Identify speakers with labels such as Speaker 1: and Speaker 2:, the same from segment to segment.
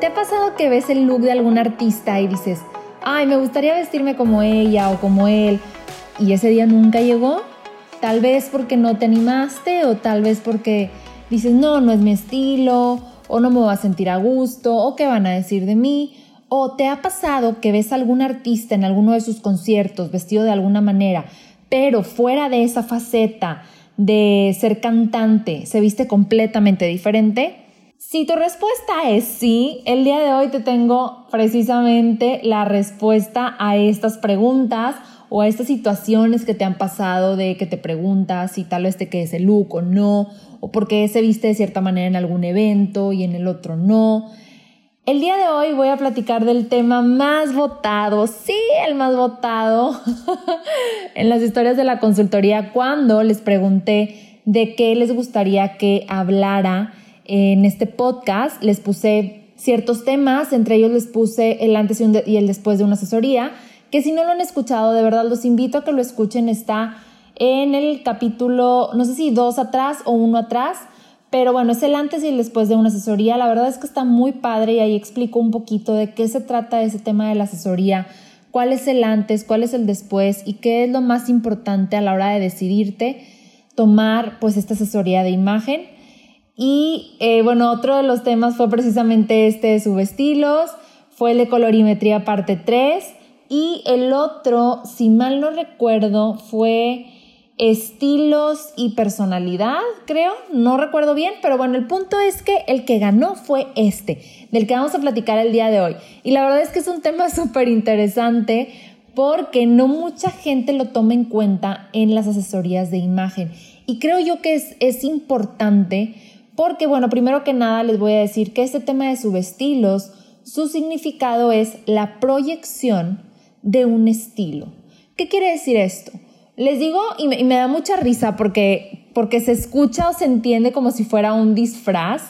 Speaker 1: ¿Te ha pasado que ves el look de algún artista y dices, ay, me gustaría vestirme como ella o como él, y ese día nunca llegó? Tal vez porque no te animaste o tal vez porque dices, no, no es mi estilo, o no me voy a sentir a gusto, o qué van a decir de mí. O te ha pasado que ves a algún artista en alguno de sus conciertos vestido de alguna manera, pero fuera de esa faceta de ser cantante, se viste completamente diferente. Si tu respuesta es sí, el día de hoy te tengo precisamente la respuesta a estas preguntas o a estas situaciones que te han pasado de que te preguntas si tal vez te quedes el look o no, o por qué se viste de cierta manera en algún evento y en el otro no. El día de hoy voy a platicar del tema más votado, sí, el más votado en las historias de la consultoría cuando les pregunté de qué les gustaría que hablara en este podcast. Les puse ciertos temas, entre ellos les puse el antes y el después de una asesoría que si no lo han escuchado, de verdad los invito a que lo escuchen. Está en el capítulo, no sé si dos atrás o uno atrás, pero bueno, es el antes y el después de una asesoría. La verdad es que está muy padre y ahí explico un poquito de qué se trata ese tema de la asesoría, cuál es el antes, cuál es el después y qué es lo más importante a la hora de decidirte tomar pues esta asesoría de imagen. Y eh, bueno, otro de los temas fue precisamente este de subestilos, fue el de colorimetría parte 3 y el otro, si mal no recuerdo, fue estilos y personalidad, creo, no recuerdo bien, pero bueno, el punto es que el que ganó fue este, del que vamos a platicar el día de hoy. Y la verdad es que es un tema súper interesante porque no mucha gente lo toma en cuenta en las asesorías de imagen. Y creo yo que es, es importante porque, bueno, primero que nada les voy a decir que este tema de subestilos, su significado es la proyección de un estilo. ¿Qué quiere decir esto? Les digo, y me, da mucha risa porque, porque se escucha o se entiende como si fuera un disfraz,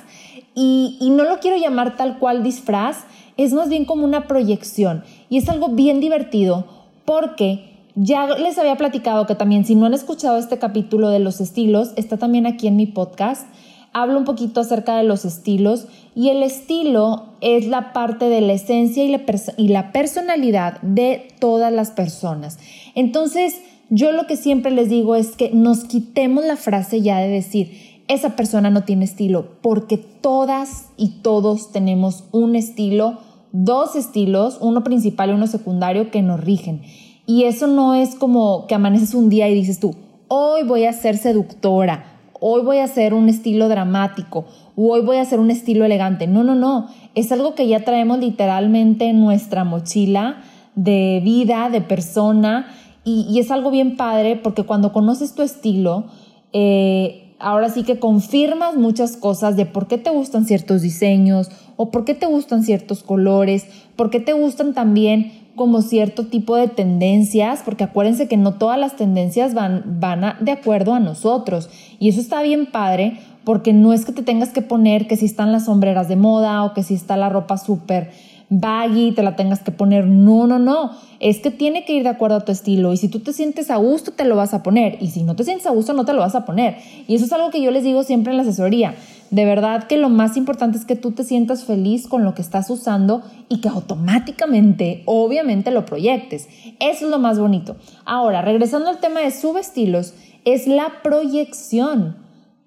Speaker 1: y, y no lo quiero llamar tal cual disfraz, es más bien como una proyección. Y es algo bien divertido porque ya les había platicado que también si no han escuchado este capítulo de los estilos, está también aquí en mi podcast hablo un poquito acerca de los estilos y el estilo es la parte de la esencia y la, y la personalidad de todas las personas. Entonces, yo lo que siempre les digo es que nos quitemos la frase ya de decir, esa persona no tiene estilo, porque todas y todos tenemos un estilo, dos estilos, uno principal y uno secundario que nos rigen. Y eso no es como que amaneces un día y dices tú, hoy voy a ser seductora, hoy voy a hacer un estilo dramático, o hoy voy a hacer un estilo elegante. No, no, no. Es algo que ya traemos literalmente en nuestra mochila de vida, de persona, y, es algo bien padre porque cuando conoces tu estilo, eh, ahora sí que confirmas muchas cosas de por qué te gustan ciertos diseños o por qué te gustan ciertos colores, por qué te gustan también como cierto tipo de tendencias, porque acuérdense que no todas las tendencias van, van de acuerdo a nosotros. Y eso está bien padre, porque no es que te tengas que poner que si están las sombreras de moda o que si está la ropa súper baggy, te la tengas que poner. No, no, no. Es que tiene que ir de acuerdo a tu estilo. Y si tú te sientes a gusto, te lo vas a poner. Y si no te sientes a gusto, no te lo vas a poner. Y eso es algo que yo les digo siempre en la asesoría. De verdad que lo más importante es que tú te sientas feliz con lo que estás usando y que automáticamente, obviamente, lo proyectes. Eso es lo más bonito. Ahora, regresando al tema de subestilos, es la proyección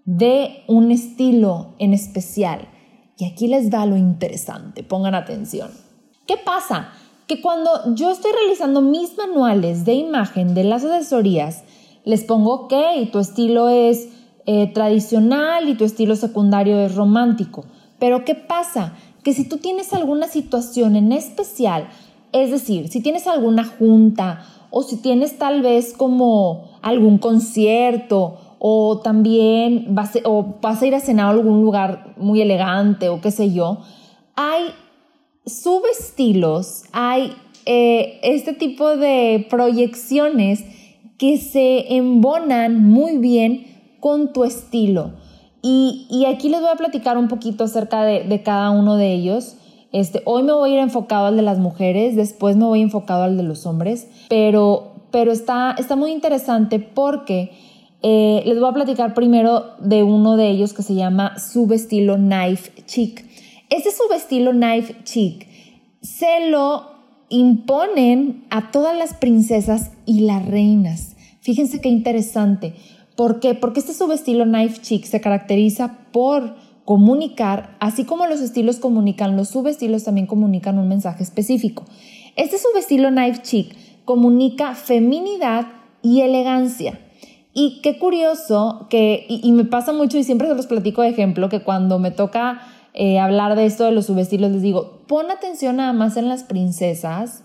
Speaker 1: de un estilo en especial. Y aquí les da lo interesante, pongan atención. ¿Qué pasa? Que cuando yo estoy realizando mis manuales de imagen de las asesorías, les pongo, ok, tu estilo es eh, tradicional y tu estilo secundario es romántico. Pero ¿qué pasa? Que si tú tienes alguna situación en especial, es decir, si tienes alguna junta o si tienes tal vez como algún concierto o también vas, o vas a ir a cenar a algún lugar muy elegante o qué sé yo, hay subestilos, hay eh, este tipo de proyecciones que se embonan muy bien con tu estilo. Y, aquí les voy a platicar un poquito acerca de, cada uno de ellos. Este, hoy me voy a ir enfocado al de las mujeres, después me voy enfocado al de los hombres, pero, pero está, está muy interesante porque eh, les voy a platicar primero de uno de ellos que se llama subestilo knife chic. Ese subestilo knife chic se lo imponen a todas las princesas y las reinas. Fíjense qué interesante. ¿Por qué? Porque este subestilo knife chic se caracteriza por comunicar, así como los estilos comunican, los subestilos también comunican un mensaje específico. Este subestilo knife chic comunica feminidad y elegancia. Y qué curioso que, y, me pasa mucho y siempre se los platico de ejemplo, que cuando me toca eh, hablar de esto de los subestilos, les digo, pon atención nada más en las princesas,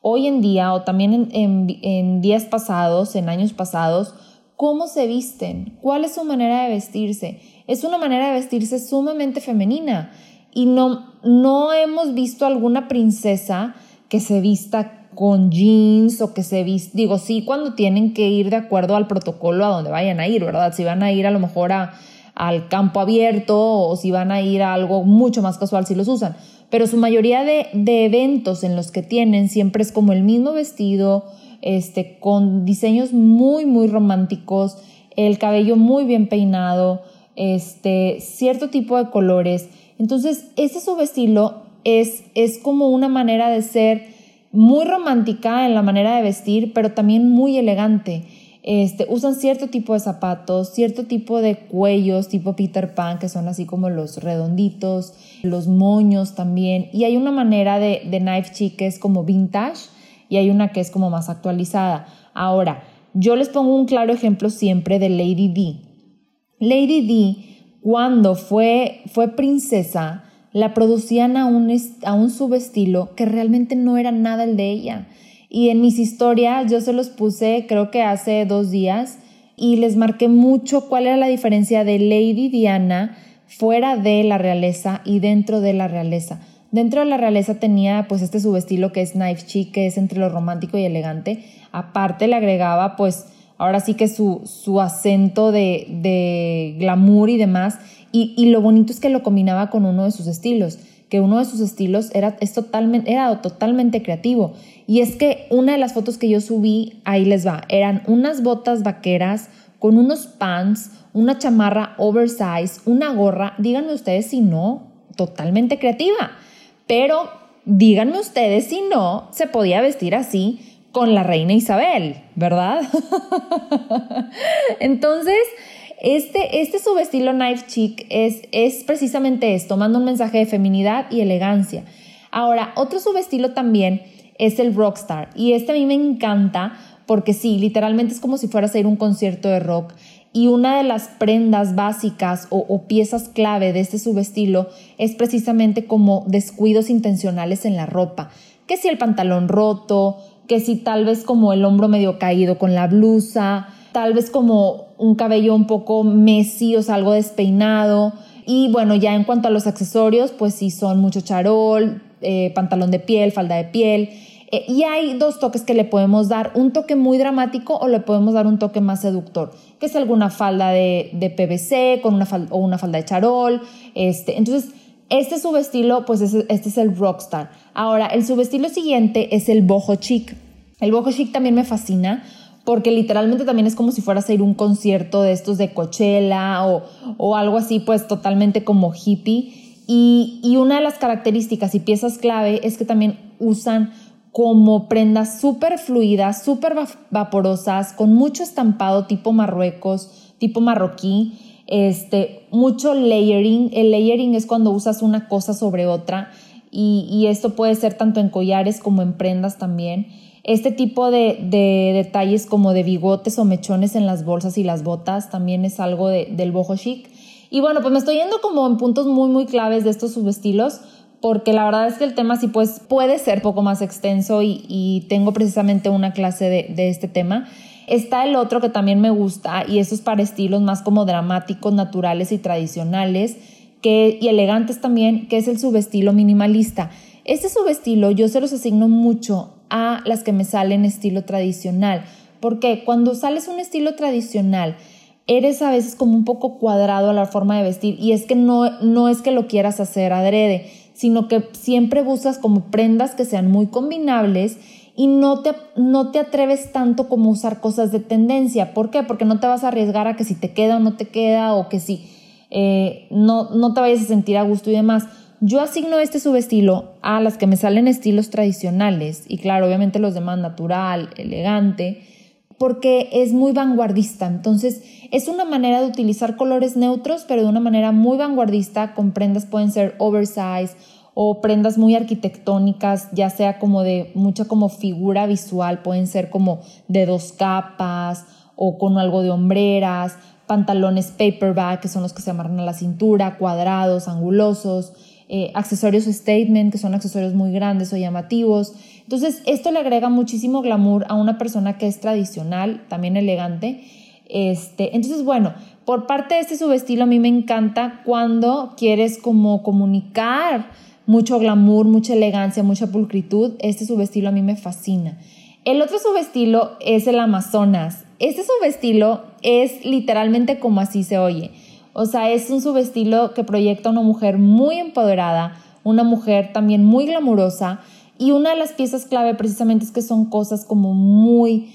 Speaker 1: hoy en día o también en días pasados, en años pasados, cómo se visten, cuál es su manera de vestirse. Es una manera de vestirse sumamente femenina y no, no hemos visto alguna princesa que se vista con jeans o que se viste, digo, sí, cuando tienen que ir de acuerdo al protocolo a donde vayan a ir, ¿verdad? Si van a ir a lo mejor a, al campo abierto o si van a ir a algo mucho más casual, si los usan. Pero su mayoría de, de eventos en los que tienen siempre es como el mismo vestido, este, con diseños muy, muy románticos, el cabello muy bien peinado, este, cierto tipo de colores. Entonces, ese subestilo es, es como una manera de ser muy romántica en la manera de vestir, pero también muy elegante. Este, usan cierto tipo de zapatos, cierto tipo de cuellos tipo Peter Pan, que son así como los redonditos, los moños también. Y hay una manera de, de knife chic que es como vintage y hay una que es como más actualizada. Ahora, yo les pongo un claro ejemplo siempre de Lady D. Lady D, cuando fue, fue princesa, la producían a un, a un subestilo que realmente no era nada el de ella. Y en mis historias yo se los puse creo que hace dos días y les marqué mucho cuál era la diferencia de Lady Diana fuera de la realeza y dentro de la realeza. Dentro de la realeza tenía pues este subestilo que es knife chic, que es entre lo romántico y elegante. Aparte le agregaba pues ahora sí que su, su acento de, de glamour y demás y, lo bonito es que lo combinaba con uno de sus estilos, que uno de sus estilos era, es totalmente, era totalmente creativo. Y es que una de las fotos que yo subí, ahí les va, eran unas botas vaqueras con unos pants, una chamarra oversize, una gorra, díganme ustedes si no, totalmente creativa. Pero díganme ustedes si no se podía vestir así con la reina Isabel, ¿verdad? Entonces, este, este subestilo knife chic es, es precisamente esto, manda un mensaje de feminidad y elegancia. Ahora, otro subestilo también es el rockstar y este a mí me encanta porque sí, literalmente es como si fueras a ir a un concierto de rock y una de las prendas básicas o, piezas clave de este subestilo es precisamente como descuidos intencionales en la ropa, que si el pantalón roto, que si tal vez como el hombro medio caído con la blusa, tal vez como un cabello un poco messy, o sea, algo despeinado. Y bueno, ya en cuanto a los accesorios, pues sí son mucho charol, eh, pantalón de piel, falda de piel. Eh, y hay dos toques que le podemos dar, un toque muy dramático o le podemos dar un toque más seductor, que es alguna falda de, de PVC con una o una falda de charol. Este. Entonces, este subestilo, pues este es el rockstar. Ahora, el subestilo siguiente es el boho chic. El boho chic también me fascina porque literalmente también es como si fueras a ir a un concierto de estos de Coachella o, algo así, pues totalmente como hippie. Y, y, una de las características y piezas clave es que también usan como prendas súper fluidas, súper vaporosas, con mucho estampado tipo Marruecos, tipo marroquí, este, mucho layering. El layering es cuando usas una cosa sobre otra y, esto puede ser tanto en collares como en prendas también. Este tipo de, detalles como de bigotes o mechones en las bolsas y las botas también es algo del boho chic. Y bueno, pues me estoy yendo como en puntos muy, muy claves de estos subestilos, porque la verdad es que el tema sí pues, puede ser poco más extenso y, tengo precisamente una clase de, este tema. Está el otro que también me gusta y eso es para estilos más como dramáticos, naturales y tradicionales que, y elegantes también, que es el subestilo minimalista. Este subestilo yo se los asigno mucho a las que me salen estilo tradicional. Porque cuando sales un estilo tradicional, eres a veces como un poco cuadrado a la forma de vestir y es que no, no es que lo quieras hacer adrede, sino que siempre buscas como prendas que sean muy combinables y no te, no te atreves tanto como usar cosas de tendencia. ¿Por qué? Porque no te vas a arriesgar a que si te queda o no te queda o que si eh, no, no te vayas a sentir a gusto y demás. yo asigno este subestilo a las que me salen estilos tradicionales y claro, obviamente los demás natural, elegante, porque es muy vanguardista. Entonces, es una manera de utilizar colores neutros, pero de una manera muy vanguardista, con prendas pueden ser oversize o prendas muy arquitectónicas, ya sea como de mucha como figura visual, pueden ser como de dos capas o con algo de hombreras, pantalones paperback, que son los que se amarran a la cintura, cuadrados, angulosos, eh, accesorios statement, que son accesorios muy grandes o llamativos. Entonces, esto le agrega muchísimo glamour a una persona que es tradicional, también elegante. Este, entonces, bueno, por parte de este subestilo a mí me encanta cuando quieres como comunicar mucho glamour, mucha elegancia, mucha pulcritud. Este subestilo a mí me fascina. El otro subestilo es el Amazonas. Este subestilo es literalmente como así se oye. O sea, es un subestilo que proyecta una mujer muy empoderada, una mujer también muy glamurosa y una de las piezas clave precisamente es que son cosas como muy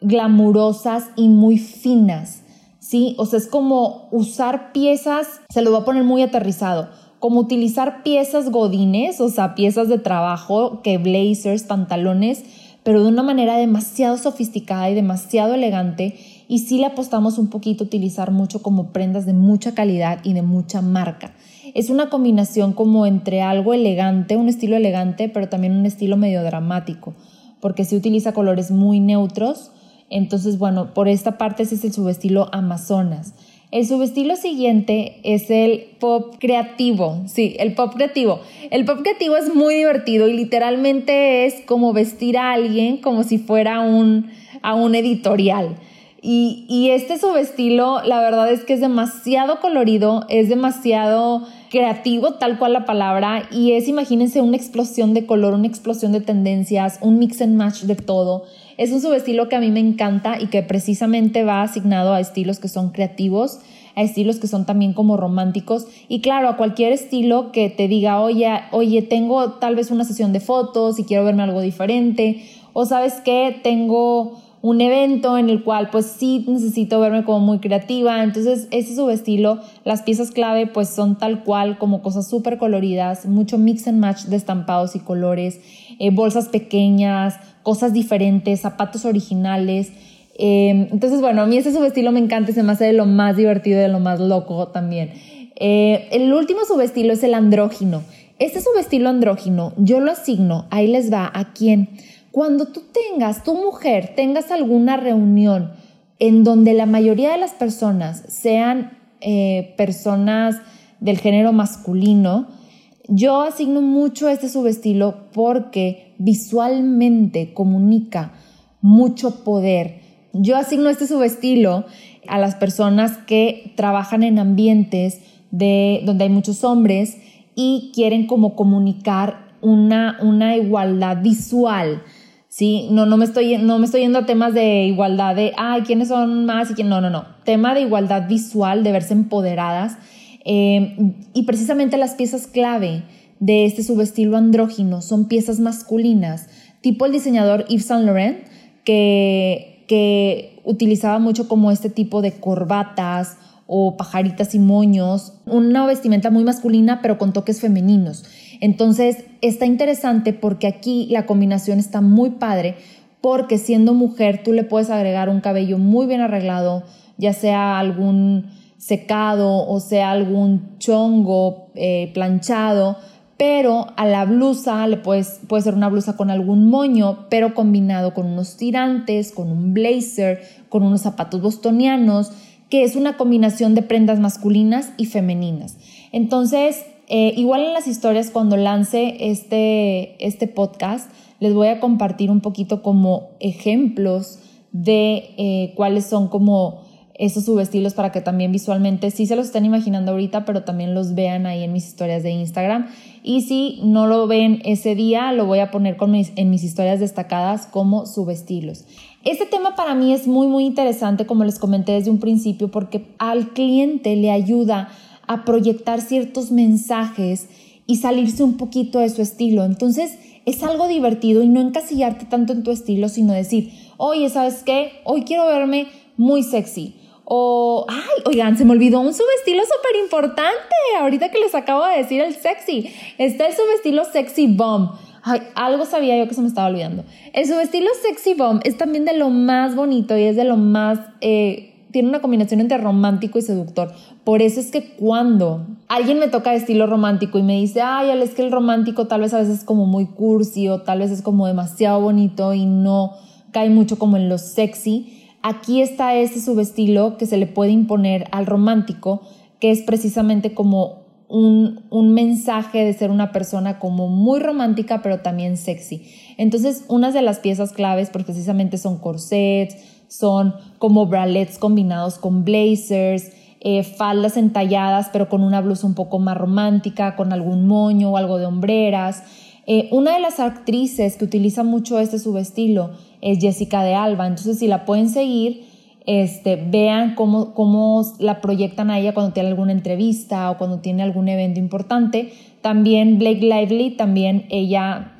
Speaker 1: glamurosas y muy finas, ¿sí? O sea, es como usar piezas, se lo voy a poner muy aterrizado, como utilizar piezas godines, o sea, piezas de trabajo, que blazers, pantalones, pero de una manera demasiado sofisticada y demasiado elegante y sí le apostamos un poquito a utilizar mucho como prendas de mucha calidad y de mucha marca. Es una combinación como entre algo elegante, un estilo elegante, pero también un estilo medio dramático, porque sí utiliza colores muy neutros. Entonces, bueno, por esta parte ese es el subestilo Amazonas. El subestilo siguiente es el pop creativo. Sí, el pop creativo. El pop creativo es muy divertido y literalmente es como vestir a alguien como si fuera un, a un editorial. Y, y este subestilo, la verdad es que es demasiado colorido, es demasiado creativo, tal cual la palabra, y es, imagínense, una explosión de color, una explosión de tendencias, un mix and match de todo. Es un subestilo que a mí me encanta y que precisamente va asignado a estilos que son creativos, a estilos que son también como románticos y claro, a cualquier estilo que te diga, oye, oye, tengo tal vez una sesión de fotos y quiero verme algo diferente, o sabes qué, tengo un evento en el cual pues sí necesito verme como muy creativa. Entonces ese subestilo, las piezas clave pues son tal cual como cosas súper coloridas, mucho mix and match de estampados y colores, eh, bolsas pequeñas, cosas diferentes, zapatos originales. Em, entonces bueno, a mí ese subestilo me encanta y se me hace de lo más divertido y de lo más loco también. Eh, el último subestilo es el andrógino. Este subestilo andrógino yo lo asigno, ahí les va, ¿a quién? Cuando tú tengas, tu mujer, tengas alguna reunión en donde la mayoría de las personas sean eh, personas del género masculino, yo asigno mucho este subestilo porque visualmente comunica mucho poder. Yo asigno este subestilo a las personas que trabajan en ambientes de, donde hay muchos hombres y quieren como comunicar una, una igualdad visual ¿sí? No, no, me estoy, no me estoy yendo a temas de igualdad de, ay, ¿quiénes son más? y quién No, no, no. Tema de igualdad visual, de verse empoderadas. Eh, y precisamente las piezas clave de este subestilo andrógino son piezas masculinas, tipo el diseñador Yves Saint Laurent, que, que utilizaba mucho como este tipo de corbatas o pajaritas y moños, una vestimenta muy masculina pero con toques femeninos. Entonces está interesante porque aquí la combinación está muy padre porque siendo mujer tú le puedes agregar un cabello muy bien arreglado, ya sea algún secado o sea algún chongo eh, planchado, pero a la blusa le puedes, puede ser una blusa con algún moño, pero combinado con unos tirantes, con un blazer, con unos zapatos bostonianos, que es una combinación de prendas masculinas y femeninas. Entonces, eh, igual en las historias, cuando lance este, este podcast, les voy a compartir un poquito como ejemplos de eh, cuáles son como esos subestilos para que también visualmente sí se los estén imaginando ahorita, pero también los vean ahí en mis historias de Instagram. Y si no lo ven ese día, lo voy a poner con en mis historias destacadas como subestilos. Este tema para mí es muy, muy interesante, como les comenté desde un principio, porque al cliente le ayuda a proyectar ciertos mensajes y salirse un poquito de su estilo. Entonces es algo divertido y no encasillarte tanto en tu estilo, sino decir, oye, ¿sabes qué? Hoy quiero verme muy sexy. O, ay, oigan, se me olvidó un subestilo súper importante. Ahorita que les acabo de decir el sexy. Está el subestilo sexy bomb. Ay, algo sabía yo que se me estaba olvidando. El subestilo sexy bomb es también de lo más bonito y es de lo más... Eh, tiene una combinación entre romántico y seductor. Por eso es que cuando alguien me toca de estilo romántico y me dice, ay, es que el romántico tal vez a veces es como muy cursi o tal vez es como demasiado bonito y no cae mucho como en lo sexy, aquí está ese subestilo que se le puede imponer al romántico, que es precisamente como un, un, mensaje de ser una persona como muy romántica, pero también sexy. Entonces, unas de las piezas claves, pues precisamente son corsets, son como bralets combinados con blazers, eh, faldas entalladas, pero con una blusa un poco más romántica, con algún moño o algo de hombreras. Eh, una de las actrices que utiliza mucho este subestilo es Jessica de Alba. Entonces, si la pueden seguir, este, vean cómo, cómo la proyectan a ella cuando tiene alguna entrevista o cuando tiene algún evento importante. También Blake Lively, también ella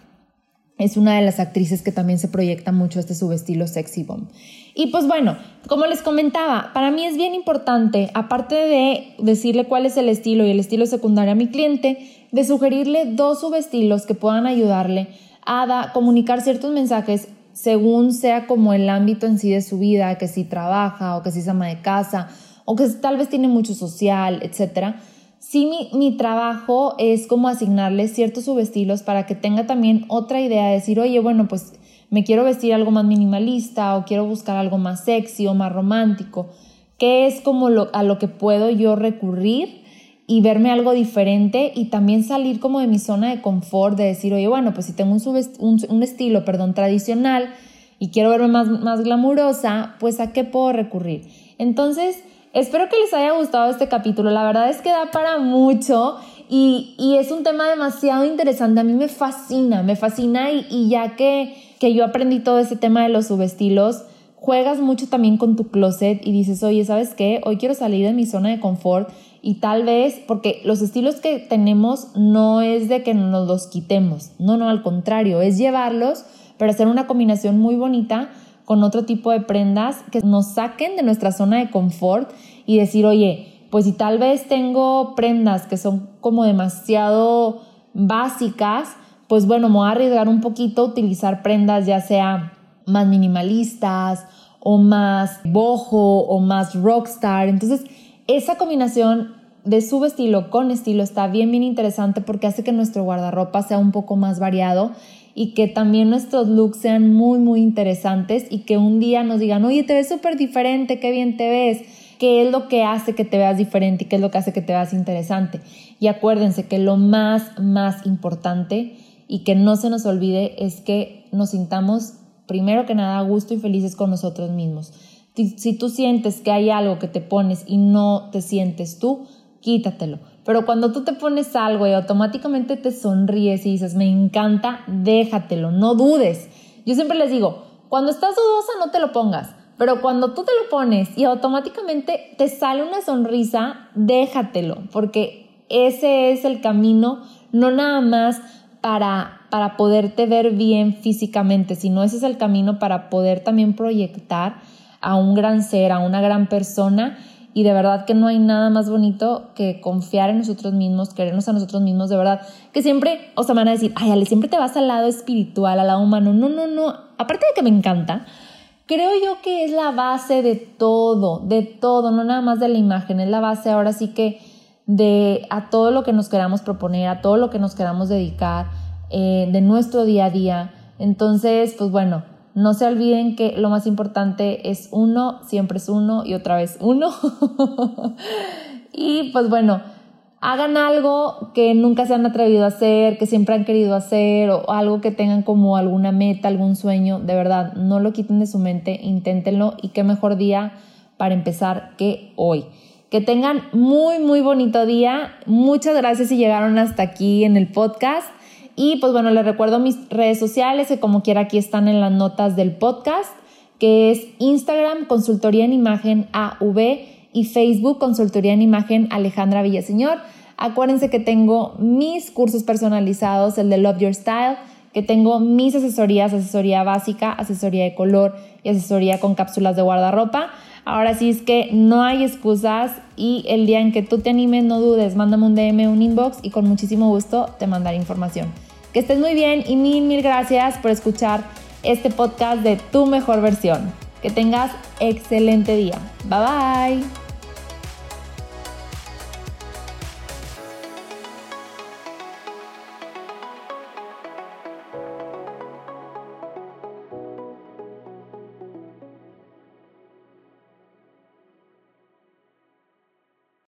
Speaker 1: es una de las actrices que también se proyecta mucho este subestilo sexy bomb. Y pues bueno, como les comentaba, para mí es bien importante, aparte de decirle cuál es el estilo y el estilo secundario a mi cliente, de sugerirle dos subestilos que puedan ayudarle a comunicar ciertos mensajes según sea como el ámbito en sí de su vida, que si trabaja o que si es ama de casa o que tal vez tiene mucho social, etcétera. Sí mi, trabajo es como asignarle ciertos subestilos para que tenga también otra idea de decir, oye, bueno, pues me quiero vestir algo más minimalista o quiero buscar algo más sexy o más romántico, ¿qué es como a lo que puedo yo recurrir y verme algo diferente y también salir como de mi zona de confort, de decir, oye, bueno, pues si tengo un, un, estilo, perdón, tradicional y quiero verme más, más glamurosa, pues a qué puedo recurrir. Entonces, Espero que les haya gustado este capítulo. La verdad es que da para mucho y, es un tema demasiado interesante. A mí me fascina, me fascina y, ya que, que yo aprendí todo ese tema de los subestilos, juegas mucho también con tu closet y dices, oye, ¿sabes qué? Hoy quiero salir de mi zona de confort y tal vez, porque los estilos que tenemos no es de que nos los quitemos, no, no, al contrario, es llevarlos, pero hacer una combinación muy bonita con otro tipo de prendas que nos saquen de nuestra zona de confort y decir, oye, pues si tal vez tengo prendas que son como demasiado básicas, pues bueno, me voy a arriesgar un poquito a utilizar prendas ya sea más minimalistas o más boho o más rockstar. Entonces, esa combinación de subestilo con estilo está bien, bien interesante porque hace que nuestro guardarropa sea un poco más variado y que también nuestros looks sean muy, muy interesantes y que un día nos digan, oye, te ves súper diferente, qué bien te ves, qué es lo que hace que te veas diferente y qué es lo que hace que te veas interesante. Y acuérdense que lo más, más importante y que no se nos olvide es que nos sintamos primero que nada a gusto y felices con nosotros mismos. Si tú sientes que hay algo que te pones y no te sientes tú, quítatelo pero cuando tú te pones algo y automáticamente te sonríes y dices, me encanta, déjatelo, no dudes. Yo siempre les digo, cuando estás dudosa no te lo pongas, pero cuando tú te lo pones y automáticamente te sale una sonrisa, déjatelo, porque ese es el camino, no nada más para, para poderte ver bien físicamente, sino ese es el camino para poder también proyectar a un gran ser, a una gran persona y de verdad que no hay nada más bonito que confiar en nosotros mismos, querernos a nosotros mismos, de verdad. Que siempre, o sea, me van a decir, ay, Ale, siempre te vas al lado espiritual, al lado humano. No, no, no. Aparte de que me encanta, creo yo que es la base de todo, de todo, no nada más de la imagen, es la base ahora sí que de a todo lo que nos queramos proponer, a todo lo que nos queramos dedicar, eh, de nuestro día a día. Entonces, pues bueno, no se olviden que lo más importante es uno, siempre es uno y otra vez uno. y pues bueno, hagan algo que nunca se han atrevido a hacer, que siempre han querido hacer o algo que tengan como alguna meta, algún sueño. De verdad, no lo quiten de su mente, inténtenlo y qué mejor día para empezar que hoy. Que tengan muy, muy bonito día. Muchas gracias si llegaron hasta aquí en el podcast. Y pues bueno, les recuerdo mis redes sociales, que como quiera aquí están en las notas del podcast, que es Instagram, Consultoría en Imagen AV y Facebook, Consultoría en Imagen Alejandra Villaseñor. Acuérdense que tengo mis cursos personalizados, el de Love Your Style, que tengo mis asesorías, asesoría básica, asesoría de color y asesoría con cápsulas de guardarropa. Ahora sí es que no hay excusas y el día en que tú te animes, no dudes, mándame un DM, un inbox y con muchísimo gusto te mandaré información. Que estés muy bien y mil, mil gracias por escuchar este podcast de tu mejor versión. Que tengas excelente día. Bye bye.